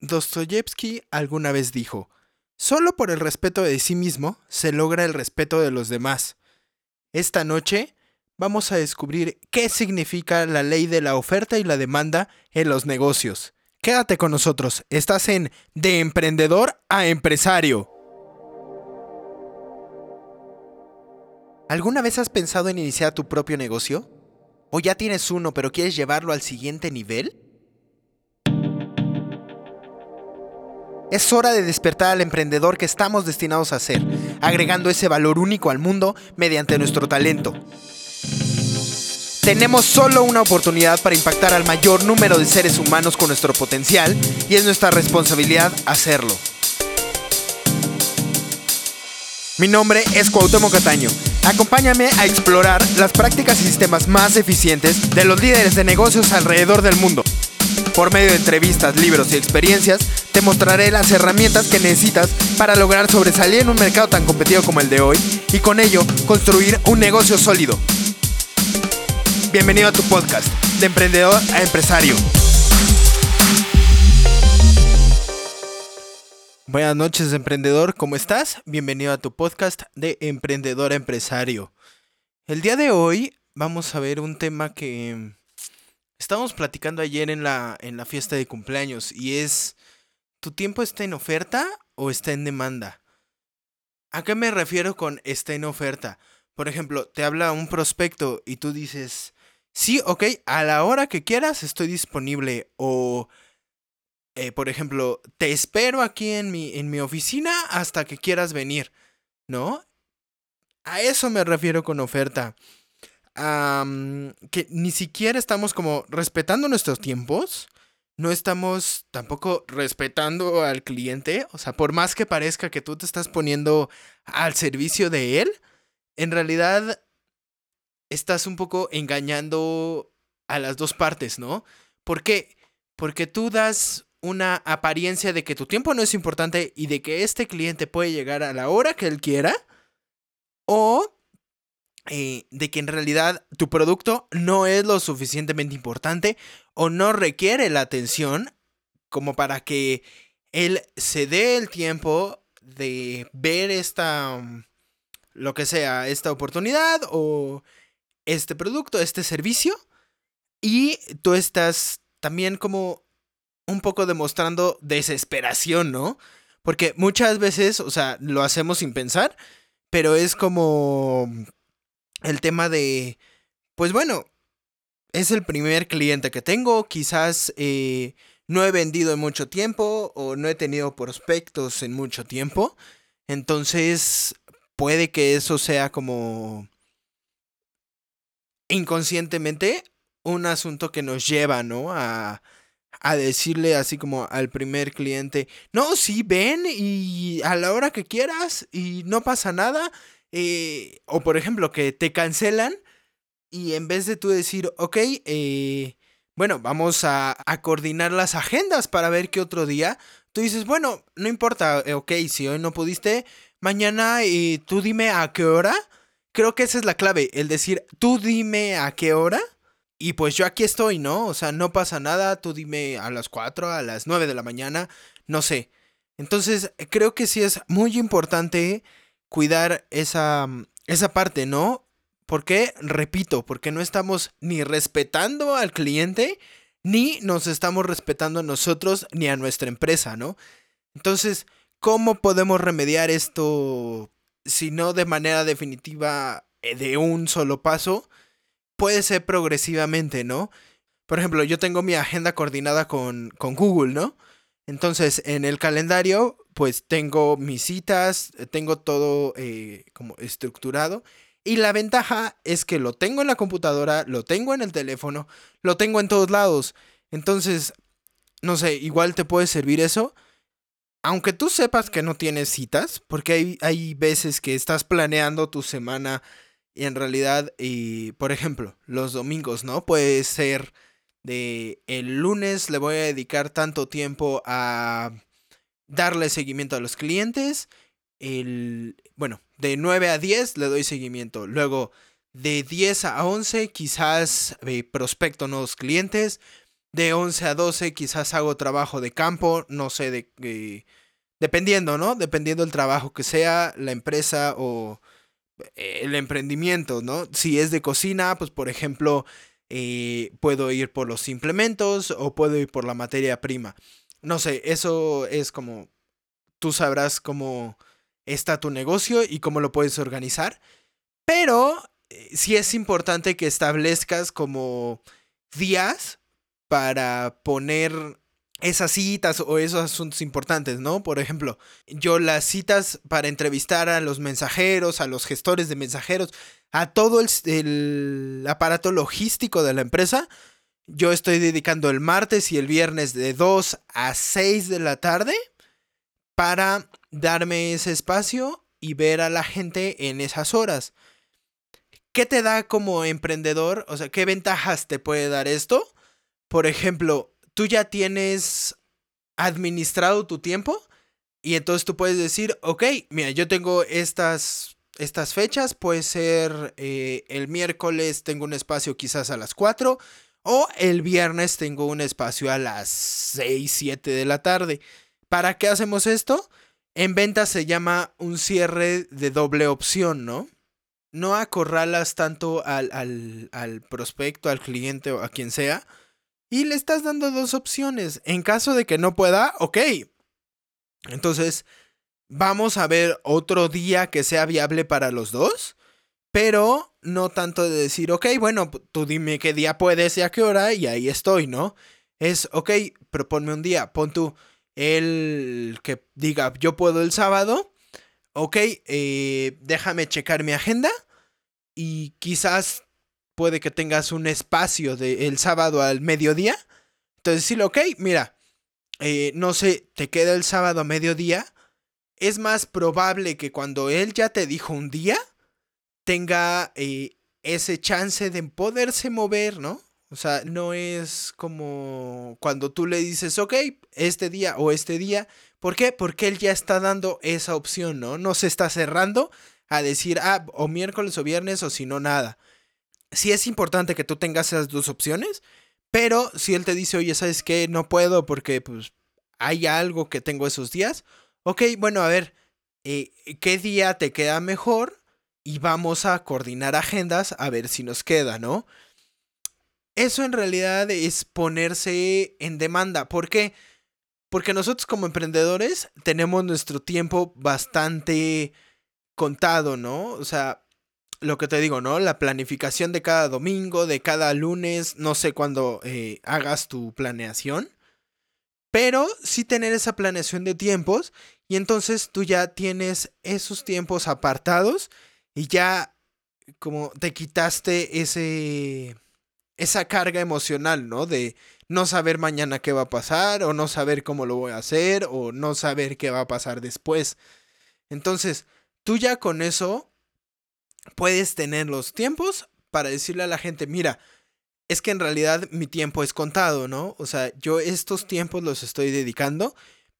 Dostoyevsky alguna vez dijo, Solo por el respeto de sí mismo se logra el respeto de los demás. Esta noche vamos a descubrir qué significa la ley de la oferta y la demanda en los negocios. Quédate con nosotros, estás en De Emprendedor a Empresario. ¿Alguna vez has pensado en iniciar tu propio negocio? ¿O ya tienes uno pero quieres llevarlo al siguiente nivel? Es hora de despertar al emprendedor que estamos destinados a ser, agregando ese valor único al mundo mediante nuestro talento. Tenemos solo una oportunidad para impactar al mayor número de seres humanos con nuestro potencial y es nuestra responsabilidad hacerlo. Mi nombre es Cuauhtémoc Cataño. Acompáñame a explorar las prácticas y sistemas más eficientes de los líderes de negocios alrededor del mundo. Por medio de entrevistas, libros y experiencias, te mostraré las herramientas que necesitas para lograr sobresalir en un mercado tan competido como el de hoy y con ello construir un negocio sólido. Bienvenido a tu podcast, de emprendedor a empresario. Buenas noches, emprendedor, ¿cómo estás? Bienvenido a tu podcast de emprendedor a empresario. El día de hoy vamos a ver un tema que Estábamos platicando ayer en la, en la fiesta de cumpleaños y es, ¿tu tiempo está en oferta o está en demanda? ¿A qué me refiero con está en oferta? Por ejemplo, te habla un prospecto y tú dices, sí, ok, a la hora que quieras estoy disponible. O, eh, por ejemplo, te espero aquí en mi, en mi oficina hasta que quieras venir, ¿no? A eso me refiero con oferta que ni siquiera estamos como respetando nuestros tiempos. No estamos tampoco respetando al cliente. O sea, por más que parezca que tú te estás poniendo al servicio de él, en realidad estás un poco engañando a las dos partes, ¿no? ¿Por qué? Porque tú das una apariencia de que tu tiempo no es importante y de que este cliente puede llegar a la hora que él quiera. O eh, de que en realidad tu producto no es lo suficientemente importante o no requiere la atención como para que él se dé el tiempo de ver esta, mm, lo que sea, esta oportunidad o este producto, este servicio. Y tú estás también como un poco demostrando desesperación, ¿no? Porque muchas veces, o sea, lo hacemos sin pensar, pero es como el tema de, pues bueno, es el primer cliente que tengo, quizás eh, no he vendido en mucho tiempo o no he tenido prospectos en mucho tiempo, entonces puede que eso sea como inconscientemente un asunto que nos lleva, ¿no? A, a decirle así como al primer cliente, no, sí, ven y a la hora que quieras y no pasa nada eh, o por ejemplo, que te cancelan y en vez de tú decir, ok, eh, bueno, vamos a, coordinar las agendas para ver qué otro día, tú dices, bueno, no importa, eh, ok, si hoy no pudiste, mañana tú dime a qué hora. Creo que esa es la clave, el decir, tú dime a qué hora. Y pues yo aquí estoy, ¿no? O sea, no pasa nada, tú dime a las 4, a las 9 de la mañana, no sé. Entonces, creo que sí es muy importante cuidar esa, mm, esa parte, ¿no? Porque, repito, porque no estamos ni respetando al cliente, ni nos estamos respetando a nosotros, ni a nuestra empresa, ¿no? Entonces, ¿cómo podemos remediar esto si no de manera definitiva eh, de un solo paso? Puede ser progresivamente, ¿no? Por ejemplo, yo tengo mi agenda coordinada con, con Google, ¿no? Entonces, en el calendario, pues tengo mis citas, eh, tengo todo eh, como estructurado. Y la ventaja es que lo tengo en la computadora, lo tengo en el teléfono, lo tengo en todos lados. Entonces, no sé, igual te puede servir eso. Aunque tú sepas que no tienes citas, porque hay, hay veces que estás planeando tu semana y en realidad, y, por ejemplo, los domingos, ¿no? Puede ser de el lunes le voy a dedicar tanto tiempo a darle seguimiento a los clientes. El, bueno, de 9 a 10 le doy seguimiento. Luego, de 10 a 11 quizás eh, prospecto nuevos clientes. de 11 a 12 quizás hago trabajo de campo, no sé, de, dependiendo, ¿no? Dependiendo del trabajo que sea, la empresa o eh, el emprendimiento, ¿no? Si es de cocina, pues por ejemplo, eh, puedo ir por los implementos o puedo ir por la materia prima. No sé, eso es como, tú sabrás cómo está tu negocio y cómo lo puedes organizar, pero eh, sí es importante que establezcas como días para poner esas citas o esos asuntos importantes, ¿no? Por ejemplo, yo las citas para entrevistar a los mensajeros, a los gestores de mensajeros, a todo el, aparato logístico de la empresa, yo estoy dedicando el martes y el viernes de 2 a 6 de la tarde para darme ese espacio y ver a la gente en esas horas. ¿Qué te da como emprendedor? O sea, ¿qué ventajas te puede dar esto? Por ejemplo, tú ya tienes administrado tu tiempo y entonces tú puedes decir, ok, mira, yo tengo estas, estas fechas, puede ser eh, el miércoles tengo un espacio quizás a las 4 o el viernes tengo un espacio a las 6, 7 de la tarde. ¿Para qué hacemos esto? En venta se llama un cierre de doble opción, ¿no? No acorralas tanto al, al, al prospecto, al cliente o a quien sea, y le estás dando dos opciones. En caso de que no pueda, ok. Entonces, vamos a ver otro día que sea viable para los dos. Pero no tanto de decir, ok, bueno, tú dime qué día puedes y a qué hora y ahí estoy, ¿no? Es, ok, proponme un día. Pon tú el que diga, yo puedo el sábado. Ok, eh, déjame checar mi agenda. Y quizás puede que tengas un espacio del el sábado al mediodía. Entonces decirle, ok, mira, eh, no sé, te queda el sábado a mediodía. Es más probable que cuando él ya te dijo un día, tenga eh, ese chance de poderse mover, ¿no? O sea, no es como cuando tú le dices, ok, este día o este día. ¿Por qué? Porque él ya está dando esa opción, ¿no? No se está cerrando a decir, ah, o miércoles o viernes o si no, nada sí es importante que tú tengas esas dos opciones, pero si él te dice, oye, ¿sabes qué? No puedo porque pues hay algo que tengo esos días. Ok, bueno, a ver, eh, ¿qué día te queda mejor? Y vamos a coordinar agendas a ver si nos queda, ¿no? Eso en realidad es ponerse en demanda. ¿Por qué? Porque nosotros como emprendedores tenemos nuestro tiempo bastante contado, ¿no? O sea, lo que te digo, ¿no? La planificación de cada domingo, de cada lunes, no sé cuándo eh, hagas tu planeación, pero sí tener esa planeación de tiempos y entonces tú ya tienes esos tiempos apartados y ya como te quitaste ese esa carga emocional, ¿no? De no saber mañana qué va a pasar o no saber cómo lo voy a hacer o no saber qué va a pasar después. Entonces, tú ya con eso puedes tener los tiempos para decirle a la gente, mira, es que en realidad mi tiempo es contado, ¿no? O sea, yo estos tiempos los estoy dedicando,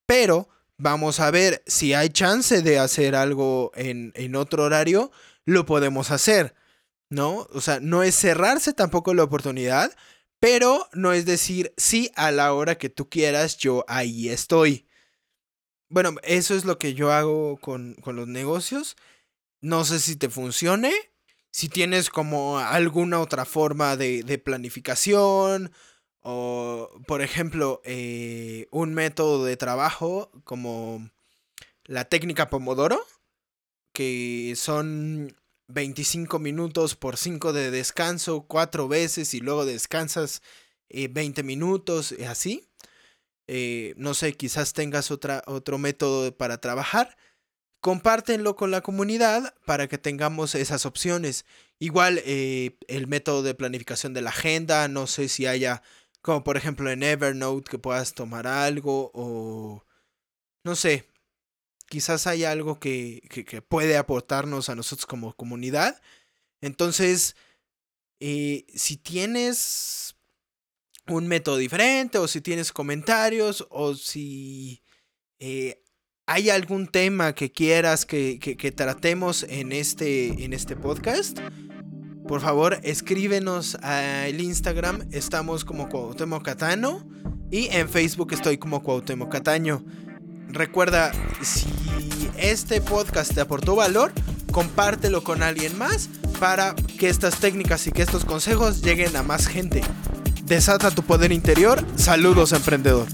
pero vamos a ver si hay chance de hacer algo en, en otro horario, lo podemos hacer, ¿no? O sea, no es cerrarse tampoco la oportunidad, pero no es decir, sí, a la hora que tú quieras, yo ahí estoy. Bueno, eso es lo que yo hago con, con los negocios. No sé si te funcione, si tienes como alguna otra forma de, planificación o, por ejemplo, eh, un método de trabajo como la técnica Pomodoro, que son 25 minutos por 5 de descanso, 4 veces y luego descansas 20 eh, minutos, y así. Eh, no sé, quizás tengas otra, otro método para trabajar compártenlo con la comunidad para que tengamos esas opciones. Igual eh, el método de planificación de la agenda, no sé si haya, como por ejemplo en Evernote, que puedas tomar algo o no sé, quizás haya algo que, que, puede aportarnos a nosotros como comunidad. Entonces, eh, si tienes un método diferente o si tienes comentarios o si eh, ¿Hay algún tema que quieras que, tratemos en este, en este podcast? Por favor, escríbenos al Instagram. Estamos como Cuauhtémoc Catano. Y en Facebook estoy como Cuauhtémoc Cataño. Recuerda, si este podcast te aportó valor, compártelo con alguien más para que estas técnicas y que estos consejos lleguen a más gente. Desata tu poder interior. Saludos, emprendedor.